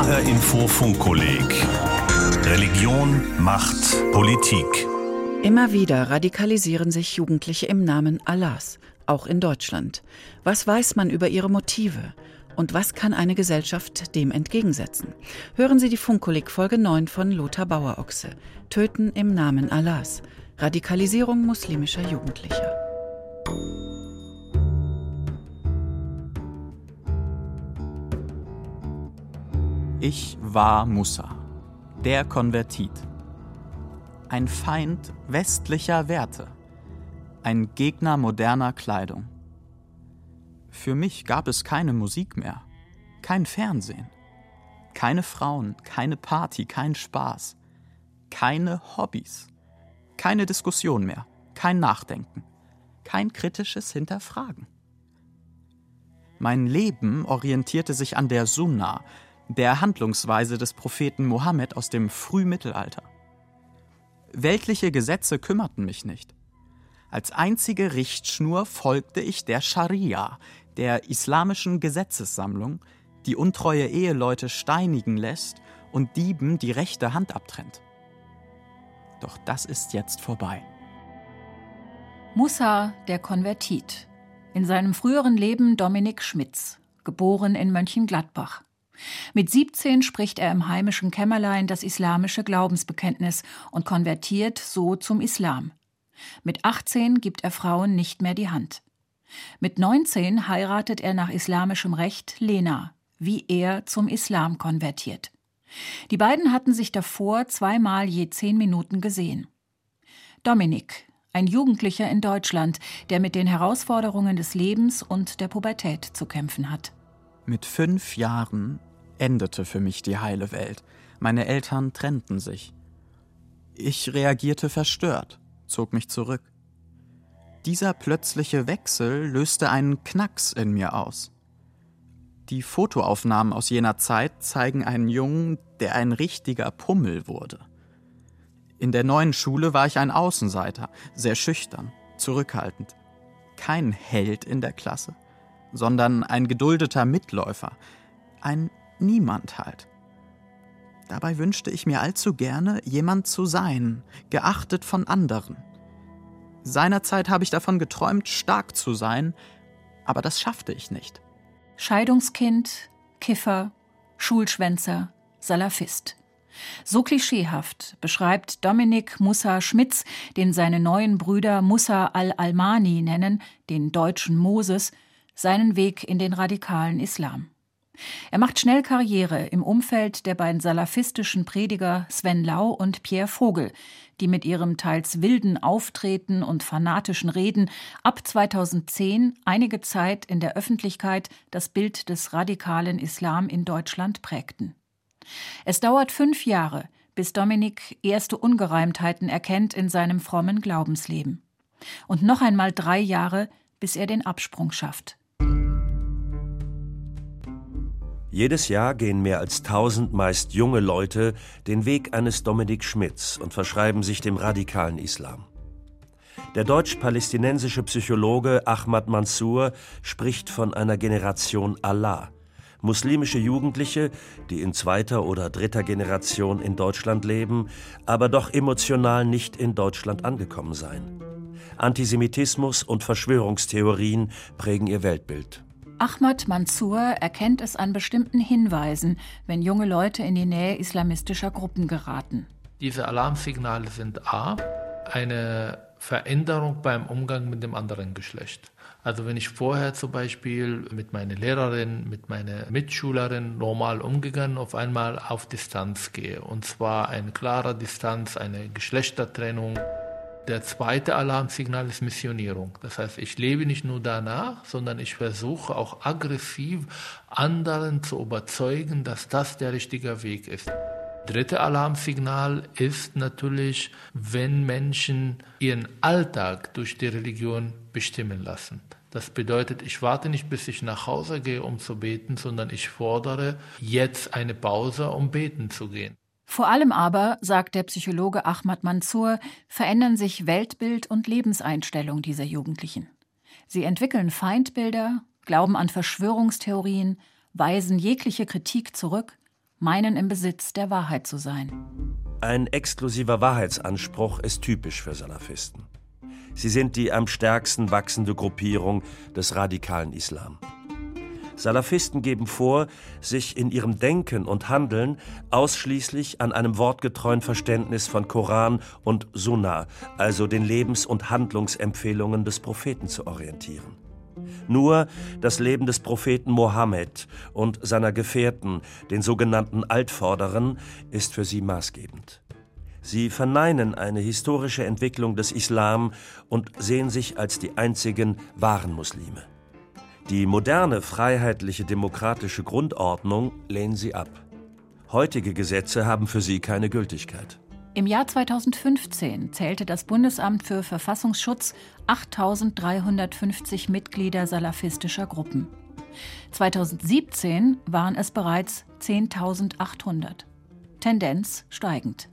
HR Info Funkkolleg Religion, Macht, Politik. Immer wieder radikalisieren sich Jugendliche im Namen Allahs, auch in Deutschland. Was weiß man über ihre Motive? Und was kann eine Gesellschaft dem entgegensetzen? Hören Sie die Funkkolleg Folge 9 von Lothar Bauerochse. Töten im Namen Allahs. Radikalisierung muslimischer Jugendlicher. Ich war Musa, der Konvertit. Ein Feind westlicher Werte, ein Gegner moderner Kleidung. Für mich gab es keine Musik mehr, kein Fernsehen, keine Frauen, keine Party, kein Spaß, keine Hobbys, keine Diskussion mehr, kein Nachdenken, kein kritisches Hinterfragen. Mein Leben orientierte sich an der Sunna, der Handlungsweise des Propheten Mohammed aus dem Frühmittelalter. Weltliche Gesetze kümmerten mich nicht. Als einzige Richtschnur folgte ich der Scharia, der islamischen Gesetzessammlung, die untreue Eheleute steinigen lässt und Dieben die rechte Hand abtrennt. Doch das ist jetzt vorbei. Musa, der Konvertit. In seinem früheren Leben Dominik Schmitz, geboren in Mönchengladbach. Mit 17 spricht er im heimischen Kämmerlein das islamische Glaubensbekenntnis und konvertiert so zum Islam. Mit 18 gibt er Frauen nicht mehr die Hand. Mit 19 heiratet er nach islamischem Recht Lena, wie er zum Islam konvertiert. Die beiden hatten sich davor zweimal je zehn Minuten gesehen. Dominik, ein Jugendlicher in Deutschland, der mit den Herausforderungen des Lebens und der Pubertät zu kämpfen hat. Mit fünf Jahren endete für mich die heile Welt. Meine Eltern trennten sich. Ich reagierte verstört, zog mich zurück. Dieser plötzliche Wechsel löste einen Knacks in mir aus. Die Fotoaufnahmen aus jener Zeit zeigen einen Jungen, der ein richtiger Pummel wurde. In der neuen Schule war ich ein Außenseiter, sehr schüchtern, zurückhaltend. Kein Held in der Klasse, sondern ein geduldeter Mitläufer, ein Niemand halt. Dabei wünschte ich mir allzu gerne, jemand zu sein, geachtet von anderen. Seinerzeit habe ich davon geträumt, stark zu sein, aber das schaffte ich nicht. Scheidungskind, Kiffer, Schulschwänzer, Salafist. So klischeehaft beschreibt Dominik Musa Schmitz, den seine neuen Brüder Musa al-Almani nennen, den deutschen Moses, seinen Weg in den radikalen Islam. Er macht schnell Karriere im Umfeld der beiden salafistischen Prediger Sven Lau und Pierre Vogel, die mit ihrem teils wilden Auftreten und fanatischen Reden ab 2010 einige Zeit in der Öffentlichkeit das Bild des radikalen Islam in Deutschland prägten. Es dauert fünf Jahre, bis Dominik erste Ungereimtheiten erkennt in seinem frommen Glaubensleben. Und noch einmal drei Jahre, bis er den Absprung schafft. Jedes Jahr gehen mehr als tausend meist junge Leute den Weg eines Dominik Schmitz und verschreiben sich dem radikalen Islam. Der deutsch-palästinensische Psychologe Ahmad Mansour spricht von einer Generation Allah. Muslimische Jugendliche, die in zweiter oder dritter Generation in Deutschland leben, aber doch emotional nicht in Deutschland angekommen seien. Antisemitismus und Verschwörungstheorien prägen ihr Weltbild. Ahmad Mansour erkennt es an bestimmten Hinweisen, wenn junge Leute in die Nähe islamistischer Gruppen geraten. Diese Alarmsignale sind A, eine Veränderung beim Umgang mit dem anderen Geschlecht. Also wenn ich vorher zum Beispiel mit meiner Lehrerin, mit meiner Mitschülerin normal umgegangen, auf einmal auf Distanz gehe. Und zwar eine klare Distanz, eine Geschlechtertrennung. Der zweite Alarmsignal ist Missionierung. Das heißt, ich lebe nicht nur danach, sondern ich versuche auch aggressiv anderen zu überzeugen, dass das der richtige Weg ist. Dritte Alarmsignal ist natürlich, wenn Menschen ihren Alltag durch die Religion bestimmen lassen. Das bedeutet, ich warte nicht, bis ich nach Hause gehe, um zu beten, sondern ich fordere jetzt eine Pause, um beten zu gehen. Vor allem aber, sagt der Psychologe Ahmad Mansour, verändern sich Weltbild und Lebenseinstellung dieser Jugendlichen. Sie entwickeln Feindbilder, glauben an Verschwörungstheorien, weisen jegliche Kritik zurück, meinen im Besitz der Wahrheit zu sein. Ein exklusiver Wahrheitsanspruch ist typisch für Salafisten. Sie sind die am stärksten wachsende Gruppierung des radikalen Islam. Salafisten geben vor, sich in ihrem Denken und Handeln ausschließlich an einem wortgetreuen Verständnis von Koran und Sunnah, also den Lebens- und Handlungsempfehlungen des Propheten zu orientieren. Nur das Leben des Propheten Mohammed und seiner Gefährten, den sogenannten Altvorderen, ist für sie maßgebend. Sie verneinen eine historische Entwicklung des Islam und sehen sich als die einzigen wahren Muslime. Die moderne, freiheitliche, demokratische Grundordnung lehnen sie ab. Heutige Gesetze haben für sie keine Gültigkeit. Im Jahr 2015 zählte das Bundesamt für Verfassungsschutz 8350 Mitglieder salafistischer Gruppen. 2017 waren es bereits 10.800. Tendenz steigend.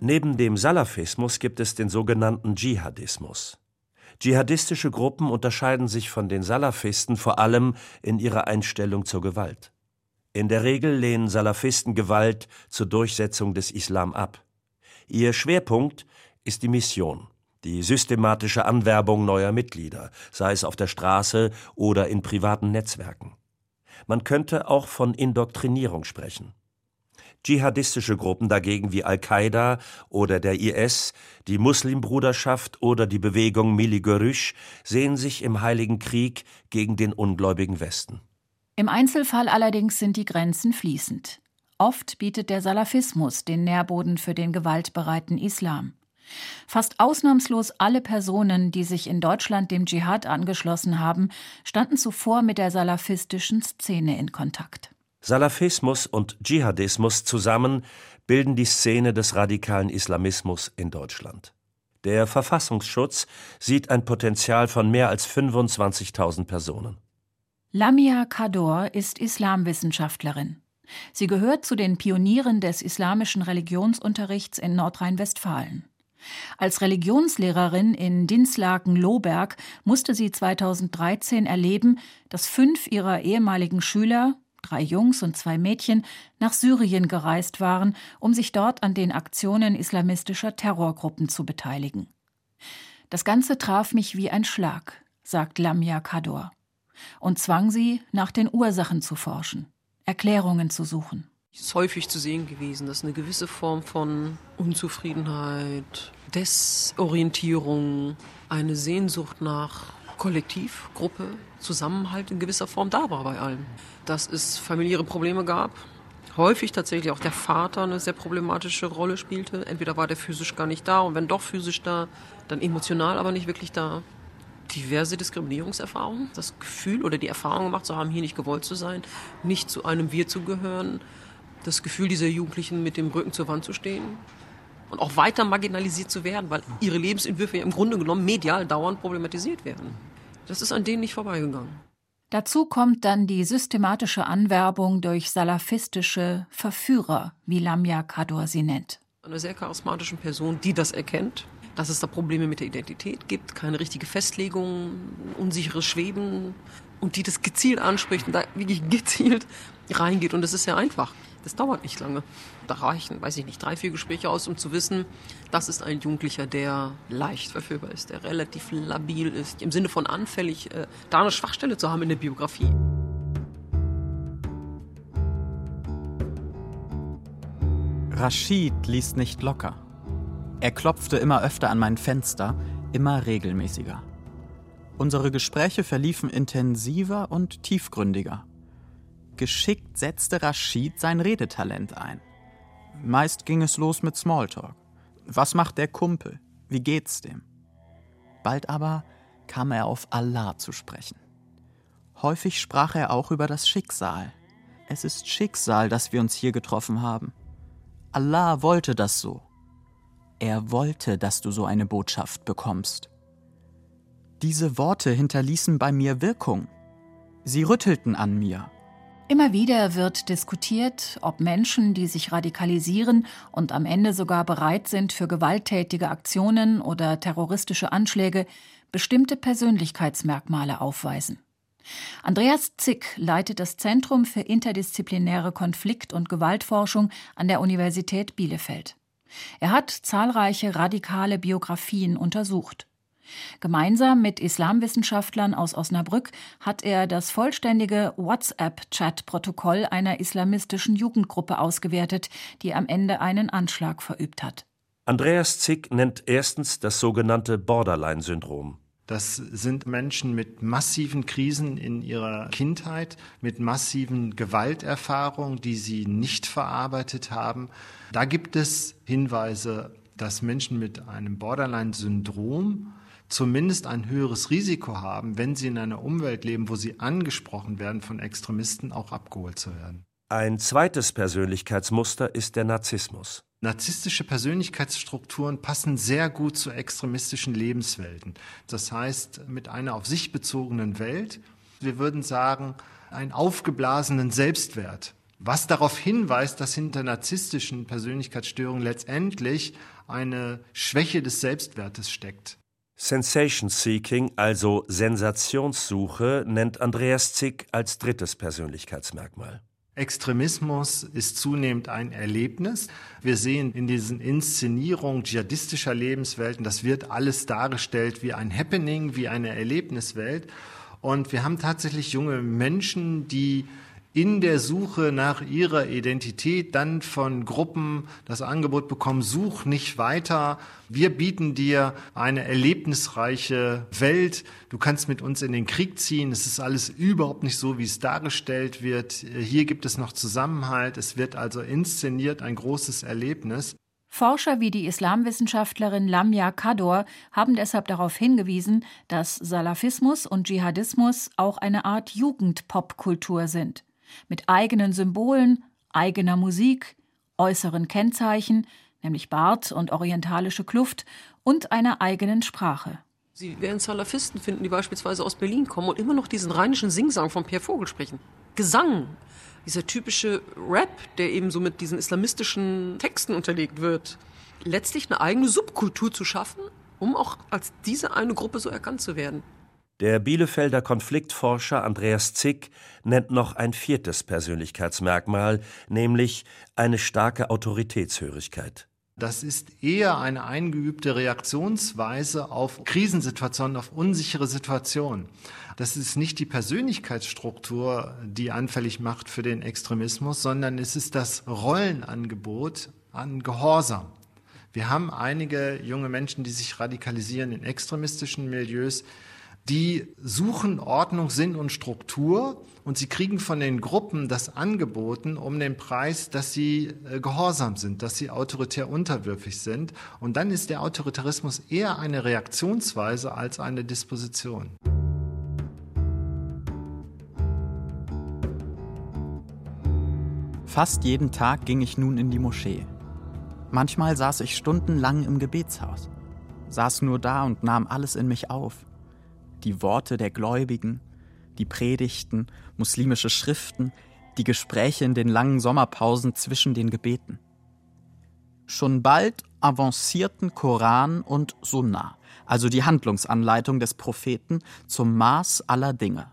Neben dem Salafismus gibt es den sogenannten Dschihadismus. Dschihadistische Gruppen unterscheiden sich von den Salafisten vor allem in ihrer Einstellung zur Gewalt. In der Regel lehnen Salafisten Gewalt zur Durchsetzung des Islam ab. Ihr Schwerpunkt ist die Mission, die systematische Anwerbung neuer Mitglieder, sei es auf der Straße oder in privaten Netzwerken. Man könnte auch von Indoktrinierung sprechen. Dschihadistische Gruppen dagegen wie Al-Qaida oder der IS, die Muslimbruderschaft oder die Bewegung Mili Görüş sehen sich im Heiligen Krieg gegen den ungläubigen Westen. Im Einzelfall allerdings sind die Grenzen fließend. Oft bietet der Salafismus den Nährboden für den gewaltbereiten Islam. Fast ausnahmslos alle Personen, die sich in Deutschland dem Dschihad angeschlossen haben, standen zuvor mit der salafistischen Szene in Kontakt. Salafismus und Dschihadismus zusammen bilden die Szene des radikalen Islamismus in Deutschland. Der Verfassungsschutz sieht ein Potenzial von mehr als 25.000 Personen. Lamia Kador ist Islamwissenschaftlerin. Sie gehört zu den Pionieren des islamischen Religionsunterrichts in Nordrhein-Westfalen. Als Religionslehrerin in Dinslaken-Lohberg musste sie 2013 erleben, dass fünf ihrer ehemaligen Schüler, drei Jungs und zwei Mädchen, nach Syrien gereist waren, um sich dort an den Aktionen islamistischer Terrorgruppen zu beteiligen. Das Ganze traf mich wie ein Schlag, sagt Lamia Kador, und zwang sie, nach den Ursachen zu forschen, Erklärungen zu suchen. Es ist häufig zu sehen gewesen, dass eine gewisse Form von Unzufriedenheit, Desorientierung, eine Sehnsucht nach Kollektiv, Gruppe, Zusammenhalt in gewisser Form da war bei allen. Dass es familiäre Probleme gab, häufig tatsächlich auch der Vater eine sehr problematische Rolle spielte. Entweder war der physisch gar nicht da und wenn doch physisch da, dann emotional aber nicht wirklich da. Diverse Diskriminierungserfahrungen, das Gefühl oder die Erfahrung gemacht zu haben, hier nicht gewollt zu sein, nicht zu einem Wir zu gehören, das Gefühl dieser Jugendlichen mit dem Rücken zur Wand zu stehen und auch weiter marginalisiert zu werden, weil ihre Lebensentwürfe ja im Grunde genommen medial dauernd problematisiert werden. Das ist an denen nicht vorbeigegangen. Dazu kommt dann die systematische Anwerbung durch salafistische Verführer, wie Lamia Kador sie nennt. Eine sehr charismatische Person, die das erkennt, dass es da Probleme mit der Identität gibt, keine richtige Festlegung, unsicheres Schweben und die das gezielt anspricht und da wirklich gezielt reingeht. Und das ist sehr einfach. Das dauert nicht lange. Da reichen, weiß ich nicht, drei, vier Gespräche aus, um zu wissen, das ist ein Jugendlicher, der leicht verführbar ist, der relativ labil ist, im Sinne von anfällig, äh, da eine Schwachstelle zu haben in der Biografie. Rashid ließ nicht locker. Er klopfte immer öfter an mein Fenster, immer regelmäßiger. Unsere Gespräche verliefen intensiver und tiefgründiger. Geschickt setzte Rashid sein Redetalent ein. Meist ging es los mit Smalltalk. Was macht der Kumpel? Wie geht's dem? Bald aber kam er auf Allah zu sprechen. Häufig sprach er auch über das Schicksal. Es ist Schicksal, dass wir uns hier getroffen haben. Allah wollte das so. Er wollte, dass du so eine Botschaft bekommst. Diese Worte hinterließen bei mir Wirkung. Sie rüttelten an mir. Immer wieder wird diskutiert, ob Menschen, die sich radikalisieren und am Ende sogar bereit sind für gewalttätige Aktionen oder terroristische Anschläge, bestimmte Persönlichkeitsmerkmale aufweisen. Andreas Zick leitet das Zentrum für interdisziplinäre Konflikt- und Gewaltforschung an der Universität Bielefeld. Er hat zahlreiche radikale Biografien untersucht. Gemeinsam mit Islamwissenschaftlern aus Osnabrück hat er das vollständige WhatsApp-Chat-Protokoll einer islamistischen Jugendgruppe ausgewertet, die am Ende einen Anschlag verübt hat. Andreas Zick nennt erstens das sogenannte Borderline-Syndrom. Das sind Menschen mit massiven Krisen in ihrer Kindheit, mit massiven Gewalterfahrungen, die sie nicht verarbeitet haben. Da gibt es Hinweise, dass Menschen mit einem Borderline-Syndrom zumindest ein höheres Risiko haben, wenn sie in einer Umwelt leben, wo sie angesprochen werden von Extremisten, auch abgeholt zu werden. Ein zweites Persönlichkeitsmuster ist der Narzissmus. Narzisstische Persönlichkeitsstrukturen passen sehr gut zu extremistischen Lebenswelten. Das heißt, mit einer auf sich bezogenen Welt, wir würden sagen, einen aufgeblasenen Selbstwert. Was darauf hinweist, dass hinter narzisstischen Persönlichkeitsstörungen letztendlich eine Schwäche des Selbstwertes steckt. Sensation Seeking, also Sensationssuche, nennt Andreas Zick als drittes Persönlichkeitsmerkmal. Extremismus ist zunehmend ein Erlebnis. Wir sehen in diesen Inszenierungen dschihadistischer Lebenswelten, das wird alles dargestellt wie ein Happening, wie eine Erlebniswelt. Und wir haben tatsächlich junge Menschen, die in der Suche nach ihrer Identität dann von Gruppen das Angebot bekommen, such nicht weiter. Wir bieten dir eine erlebnisreiche Welt. Du kannst mit uns in den Krieg ziehen. Es ist alles überhaupt nicht so, wie es dargestellt wird. Hier gibt es noch Zusammenhalt. Es wird also inszeniert, ein großes Erlebnis. Forscher wie die Islamwissenschaftlerin Lamia Kador haben deshalb darauf hingewiesen, dass Salafismus und Dschihadismus auch eine Art Jugendpopkultur sind mit eigenen Symbolen, eigener Musik, äußeren Kennzeichen, nämlich Bart und orientalische Kluft, und einer eigenen Sprache. Sie werden Salafisten finden, die beispielsweise aus Berlin kommen und immer noch diesen rheinischen Singsang von Pierre Vogel sprechen. Gesang, dieser typische Rap, der eben so mit diesen islamistischen Texten unterlegt wird. Letztlich eine eigene Subkultur zu schaffen, um auch als diese eine Gruppe so erkannt zu werden. Der Bielefelder Konfliktforscher Andreas Zick nennt noch ein viertes Persönlichkeitsmerkmal, nämlich eine starke Autoritätshörigkeit. Das ist eher eine eingeübte Reaktionsweise auf Krisensituationen, auf unsichere Situationen. Das ist nicht die Persönlichkeitsstruktur, die anfällig macht für den Extremismus, sondern es ist das Rollenangebot an Gehorsam. Wir haben einige junge Menschen, die sich radikalisieren in extremistischen Milieus, die suchen Ordnung, Sinn und Struktur und sie kriegen von den Gruppen das angeboten um den Preis, dass sie äh, gehorsam sind, dass sie autoritär unterwürfig sind. Und dann ist der Autoritarismus eher eine Reaktionsweise als eine Disposition. Fast jeden Tag ging ich nun in die Moschee. Manchmal saß ich stundenlang im Gebetshaus, saß nur da und nahm alles in mich auf die Worte der Gläubigen, die Predigten, muslimische Schriften, die Gespräche in den langen Sommerpausen zwischen den Gebeten. Schon bald avancierten Koran und Sunna, also die Handlungsanleitung des Propheten, zum Maß aller Dinge.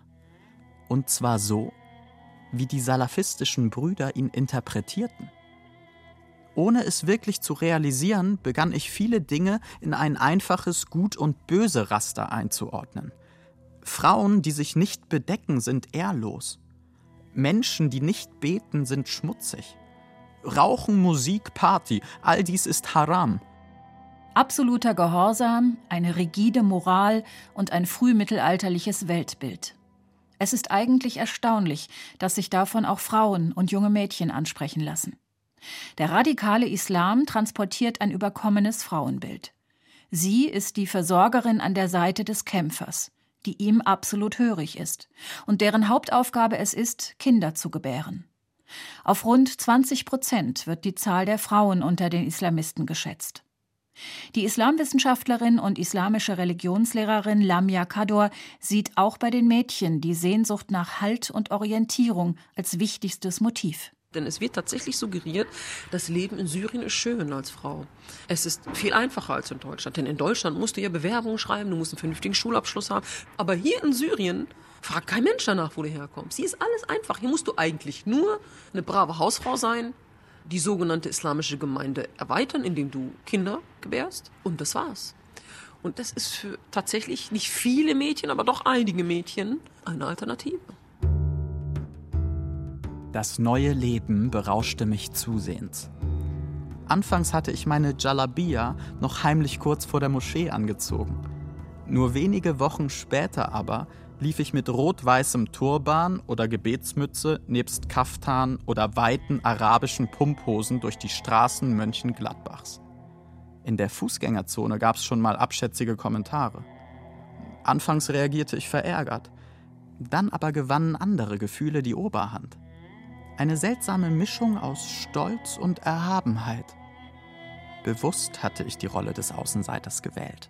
Und zwar so, wie die salafistischen Brüder ihn interpretierten. Ohne es wirklich zu realisieren, begann ich viele Dinge in ein einfaches Gut und Böse Raster einzuordnen. Frauen, die sich nicht bedecken, sind ehrlos. Menschen, die nicht beten, sind schmutzig. Rauchen, Musik, Party, all dies ist Haram. Absoluter Gehorsam, eine rigide Moral und ein frühmittelalterliches Weltbild. Es ist eigentlich erstaunlich, dass sich davon auch Frauen und junge Mädchen ansprechen lassen. Der radikale Islam transportiert ein überkommenes Frauenbild. Sie ist die Versorgerin an der Seite des Kämpfers, die ihm absolut hörig ist und deren Hauptaufgabe es ist, Kinder zu gebären. Auf rund 20 Prozent wird die Zahl der Frauen unter den Islamisten geschätzt. Die Islamwissenschaftlerin und islamische Religionslehrerin Lamia Kador sieht auch bei den Mädchen die Sehnsucht nach Halt und Orientierung als wichtigstes Motiv. Denn es wird tatsächlich suggeriert, das Leben in Syrien ist schön als Frau. Es ist viel einfacher als in Deutschland. Denn in Deutschland musst du ja Bewerbungen schreiben, du musst einen vernünftigen Schulabschluss haben. Aber hier in Syrien fragt kein Mensch danach, wo du herkommst. Hier ist alles einfach. Hier musst du eigentlich nur eine brave Hausfrau sein, die sogenannte islamische Gemeinde erweitern, indem du Kinder gebärst. Und das war's. Und das ist für tatsächlich nicht viele Mädchen, aber doch einige Mädchen eine Alternative. Das neue Leben berauschte mich zusehends. Anfangs hatte ich meine Jalabia noch heimlich kurz vor der Moschee angezogen. Nur wenige Wochen später aber lief ich mit rot-weißem Turban oder Gebetsmütze nebst Kaftan oder weiten arabischen Pumphosen durch die Straßen Mönchengladbachs. In der Fußgängerzone gab es schon mal abschätzige Kommentare. Anfangs reagierte ich verärgert, dann aber gewannen andere Gefühle die Oberhand. Eine seltsame Mischung aus Stolz und Erhabenheit. Bewusst hatte ich die Rolle des Außenseiters gewählt.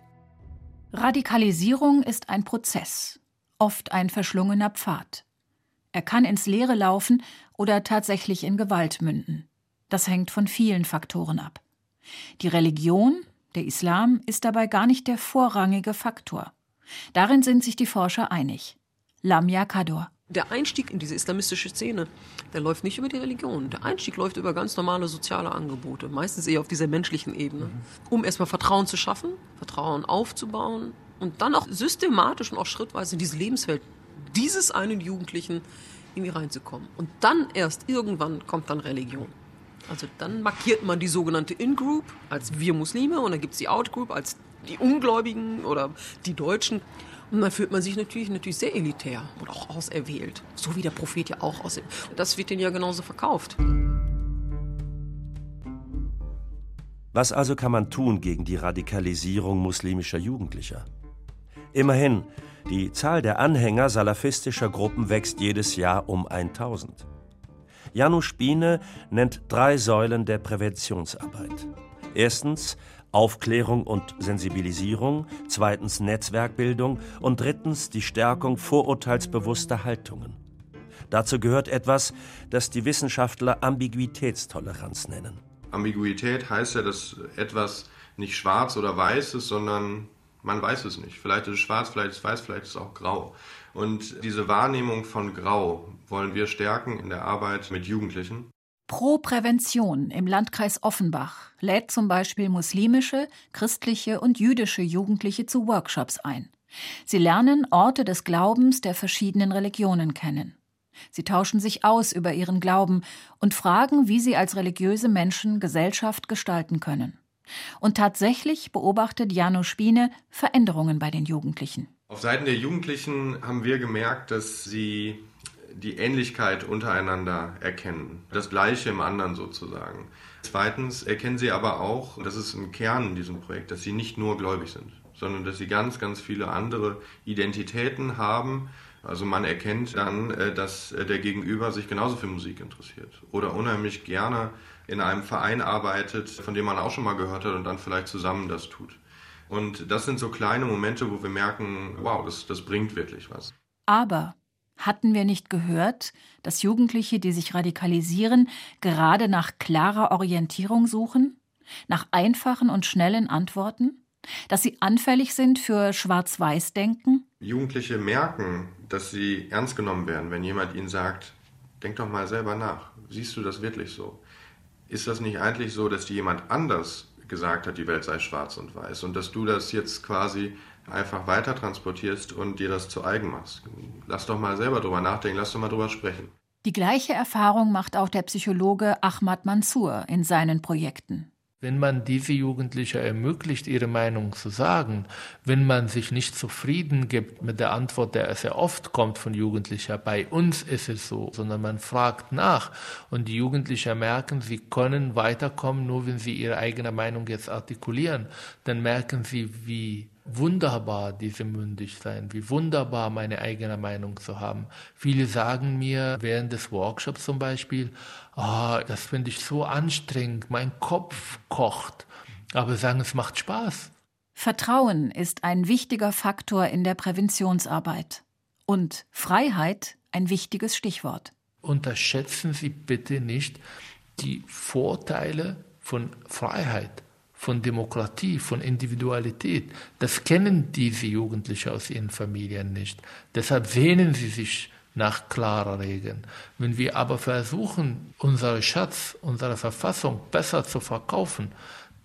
Radikalisierung ist ein Prozess, oft ein verschlungener Pfad. Er kann ins Leere laufen oder tatsächlich in Gewalt münden. Das hängt von vielen Faktoren ab. Die Religion, der Islam, ist dabei gar nicht der vorrangige Faktor. Darin sind sich die Forscher einig. Lamia Kador der Einstieg in diese islamistische Szene, der läuft nicht über die Religion. Der Einstieg läuft über ganz normale soziale Angebote, meistens eher auf dieser menschlichen Ebene, um erstmal Vertrauen zu schaffen, Vertrauen aufzubauen und dann auch systematisch und auch schrittweise in diese Lebenswelt dieses einen Jugendlichen irgendwie reinzukommen. Und dann erst irgendwann kommt dann Religion. Also dann markiert man die sogenannte In-Group als wir Muslime und dann gibt es die Out-Group als die Ungläubigen oder die Deutschen. Und dann fühlt man sich natürlich, natürlich sehr elitär oder auch auserwählt. So wie der Prophet ja auch auserwählt. Das wird denen ja genauso verkauft. Was also kann man tun gegen die Radikalisierung muslimischer Jugendlicher? Immerhin, die Zahl der Anhänger salafistischer Gruppen wächst jedes Jahr um 1000. Janusz Biene nennt drei Säulen der Präventionsarbeit. Erstens Aufklärung und Sensibilisierung, zweitens Netzwerkbildung und drittens die Stärkung vorurteilsbewusster Haltungen. Dazu gehört etwas, das die Wissenschaftler Ambiguitätstoleranz nennen. Ambiguität heißt ja, dass etwas nicht schwarz oder weiß ist, sondern man weiß es nicht. Vielleicht ist es schwarz, vielleicht ist es weiß, vielleicht ist es auch grau. Und diese Wahrnehmung von Grau wollen wir stärken in der Arbeit mit Jugendlichen. Pro Prävention im Landkreis Offenbach lädt zum Beispiel muslimische, christliche und jüdische Jugendliche zu Workshops ein. Sie lernen Orte des Glaubens der verschiedenen Religionen kennen. Sie tauschen sich aus über ihren Glauben und fragen, wie sie als religiöse Menschen Gesellschaft gestalten können. Und tatsächlich beobachtet Jano Spiene Veränderungen bei den Jugendlichen. Auf Seiten der Jugendlichen haben wir gemerkt, dass sie die Ähnlichkeit untereinander erkennen. Das Gleiche im anderen sozusagen. Zweitens erkennen sie aber auch, und das ist ein Kern in diesem Projekt, dass sie nicht nur gläubig sind, sondern dass sie ganz, ganz viele andere Identitäten haben. Also man erkennt dann, äh, dass der Gegenüber sich genauso für Musik interessiert oder unheimlich gerne in einem Verein arbeitet, von dem man auch schon mal gehört hat und dann vielleicht zusammen das tut. Und das sind so kleine Momente, wo wir merken, wow, das, das bringt wirklich was. Aber hatten wir nicht gehört, dass Jugendliche, die sich radikalisieren, gerade nach klarer Orientierung suchen? Nach einfachen und schnellen Antworten? Dass sie anfällig sind für Schwarz-Weiß-Denken? Jugendliche merken, dass sie ernst genommen werden, wenn jemand ihnen sagt, denk doch mal selber nach. Siehst du das wirklich so? Ist das nicht eigentlich so, dass dir jemand anders gesagt hat, die Welt sei schwarz und weiß und dass du das jetzt quasi einfach weiter transportierst und dir das zu eigen machst. Lass doch mal selber drüber nachdenken, lass doch mal drüber sprechen. Die gleiche Erfahrung macht auch der Psychologe Ahmad Mansour in seinen Projekten. Wenn man diese Jugendlichen ermöglicht, ihre Meinung zu sagen, wenn man sich nicht zufrieden gibt mit der Antwort, der sehr oft kommt von Jugendlichen, bei uns ist es so, sondern man fragt nach und die Jugendlichen merken, sie können weiterkommen, nur wenn sie ihre eigene Meinung jetzt artikulieren, dann merken sie, wie wunderbar, diese mündig sein, wie wunderbar meine eigene Meinung zu haben. Viele sagen mir während des Workshops zum Beispiel, oh, das finde ich so anstrengend, mein Kopf kocht. Aber sagen, es macht Spaß. Vertrauen ist ein wichtiger Faktor in der Präventionsarbeit. Und Freiheit ein wichtiges Stichwort. Unterschätzen Sie bitte nicht die Vorteile von Freiheit, von Demokratie, von Individualität. Das kennen diese Jugendlichen aus ihren Familien nicht. Deshalb sehnen sie sich nach klarer Regeln. Wenn wir aber versuchen, unseren Schatz, unsere Verfassung besser zu verkaufen,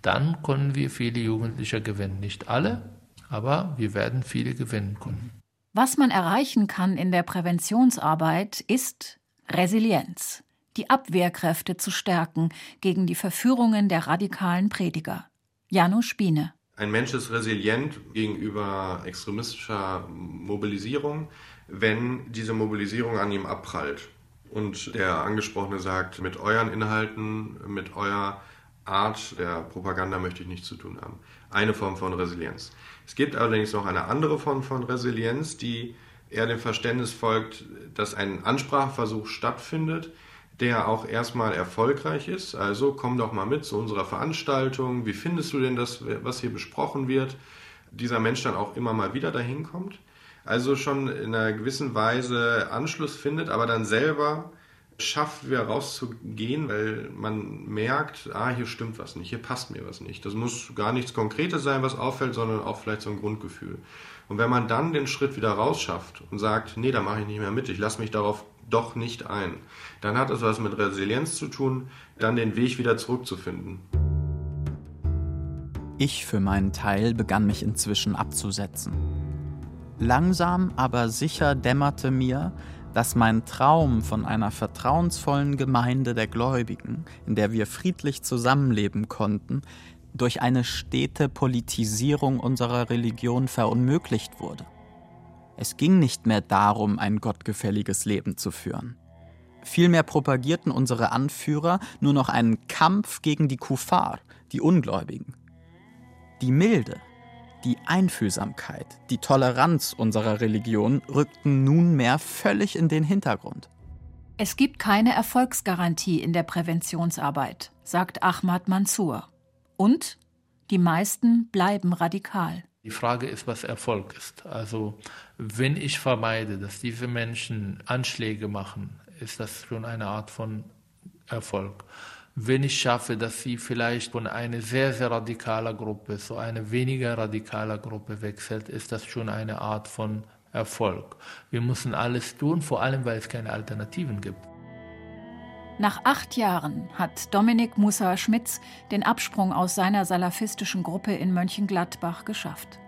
dann können wir viele Jugendliche gewinnen. Nicht alle, aber wir werden viele gewinnen können. Was man erreichen kann in der Präventionsarbeit ist Resilienz, die Abwehrkräfte zu stärken gegen die Verführungen der radikalen Prediger. Janusz Spine. Ein Mensch ist resilient gegenüber extremistischer Mobilisierung, wenn diese Mobilisierung an ihm abprallt. Und der Angesprochene sagt, mit euren Inhalten, mit eurer Art der Propaganda möchte ich nichts zu tun haben. Eine Form von Resilienz. Es gibt allerdings noch eine andere Form von Resilienz, die eher dem Verständnis folgt, dass ein Anspracheversuch stattfindet, der auch erstmal erfolgreich ist. Also komm doch mal mit zu unserer Veranstaltung. Wie findest du denn das, was hier besprochen wird? Dieser Mensch dann auch immer mal wieder dahin kommt. Also schon in einer gewissen Weise Anschluss findet, aber dann selber schafft, wieder rauszugehen, weil man merkt, ah, hier stimmt was nicht, hier passt mir was nicht. Das muss gar nichts Konkretes sein, was auffällt, sondern auch vielleicht so ein Grundgefühl. Und wenn man dann den Schritt wieder rausschafft und sagt, nee, da mache ich nicht mehr mit, ich lasse mich darauf doch nicht ein, dann hat es was mit Resilienz zu tun, dann den Weg wieder zurückzufinden. Ich für meinen Teil begann mich inzwischen abzusetzen. Langsam aber sicher dämmerte mir, dass mein Traum von einer vertrauensvollen Gemeinde der Gläubigen, in der wir friedlich zusammenleben konnten, durch eine stete Politisierung unserer Religion verunmöglicht wurde. Es ging nicht mehr darum, ein gottgefälliges Leben zu führen. Vielmehr propagierten unsere Anführer nur noch einen Kampf gegen die Kuffar, die Ungläubigen. Die Milde, die Einfühlsamkeit, die Toleranz unserer Religion rückten nunmehr völlig in den Hintergrund. Es gibt keine Erfolgsgarantie in der Präventionsarbeit, sagt Ahmad Mansour. Und die meisten bleiben radikal. Die Frage ist, was Erfolg ist. Also wenn ich vermeide, dass diese Menschen Anschläge machen, ist das schon eine Art von Erfolg wenn ich schaffe, dass sie vielleicht von einer sehr, sehr radikaler Gruppe zu einer weniger radikaler Gruppe wechselt, ist das schon eine Art von Erfolg. Wir müssen alles tun, vor allem weil es keine Alternativen gibt. Nach acht Jahren hat Dominik Musa Schmitz den Absprung aus seiner salafistischen Gruppe in Mönchengladbach geschafft.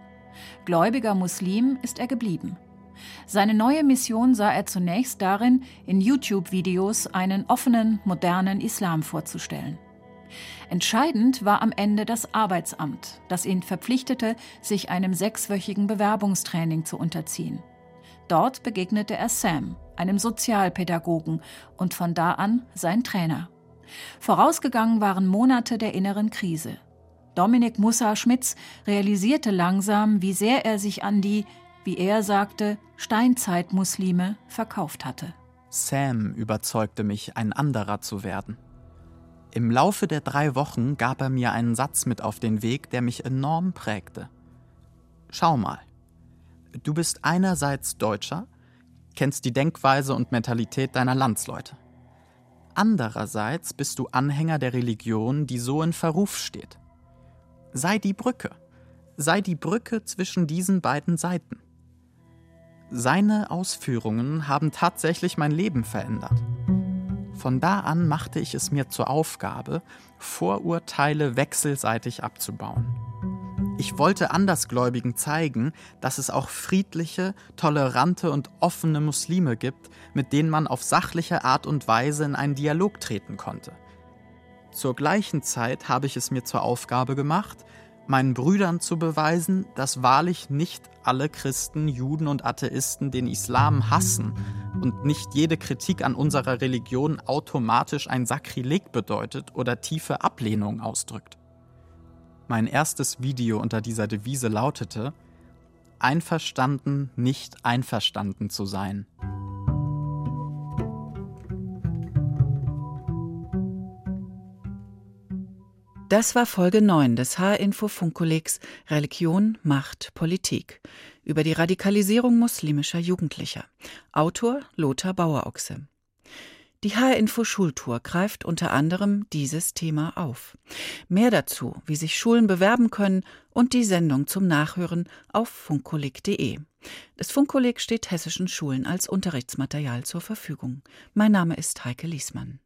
Gläubiger Muslim ist er geblieben. Seine neue Mission sah er zunächst darin, in YouTube-Videos einen offenen, modernen Islam vorzustellen. Entscheidend war am Ende das Arbeitsamt, das ihn verpflichtete, sich einem sechswöchigen Bewerbungstraining zu unterziehen. Dort begegnete er Sam, einem Sozialpädagogen, und von da an sein Trainer. Vorausgegangen waren Monate der inneren Krise. Dominik Mussa Schmitz realisierte langsam, wie sehr er sich an die wie er sagte, Steinzeitmuslime verkauft hatte. Sam überzeugte mich, ein anderer zu werden. Im Laufe der drei Wochen gab er mir einen Satz mit auf den Weg, der mich enorm prägte. Schau mal, du bist einerseits Deutscher, kennst die Denkweise und Mentalität deiner Landsleute. Andererseits bist du Anhänger der Religion, die so in Verruf steht. Sei die Brücke, sei die Brücke zwischen diesen beiden Seiten. Seine Ausführungen haben tatsächlich mein Leben verändert. Von da an machte ich es mir zur Aufgabe, Vorurteile wechselseitig abzubauen. Ich wollte Andersgläubigen zeigen, dass es auch friedliche, tolerante und offene Muslime gibt, mit denen man auf sachliche Art und Weise in einen Dialog treten konnte. Zur gleichen Zeit habe ich es mir zur Aufgabe gemacht, meinen Brüdern zu beweisen, dass wahrlich nicht alle Christen, Juden und Atheisten den Islam hassen und nicht jede Kritik an unserer Religion automatisch ein Sakrileg bedeutet oder tiefe Ablehnung ausdrückt. Mein erstes Video unter dieser Devise lautete Einverstanden, nicht einverstanden zu sein. Das war Folge 9 des H-Info-Funkkollegs Religion, Macht, Politik über die Radikalisierung muslimischer Jugendlicher. Autor Lothar Bauerochse. Die HR-Info Schultour greift unter anderem dieses Thema auf. Mehr dazu, wie sich Schulen bewerben können und die Sendung zum Nachhören auf funkkolleg.de. Das Funkkolleg steht hessischen Schulen als Unterrichtsmaterial zur Verfügung. Mein Name ist Heike Liesmann.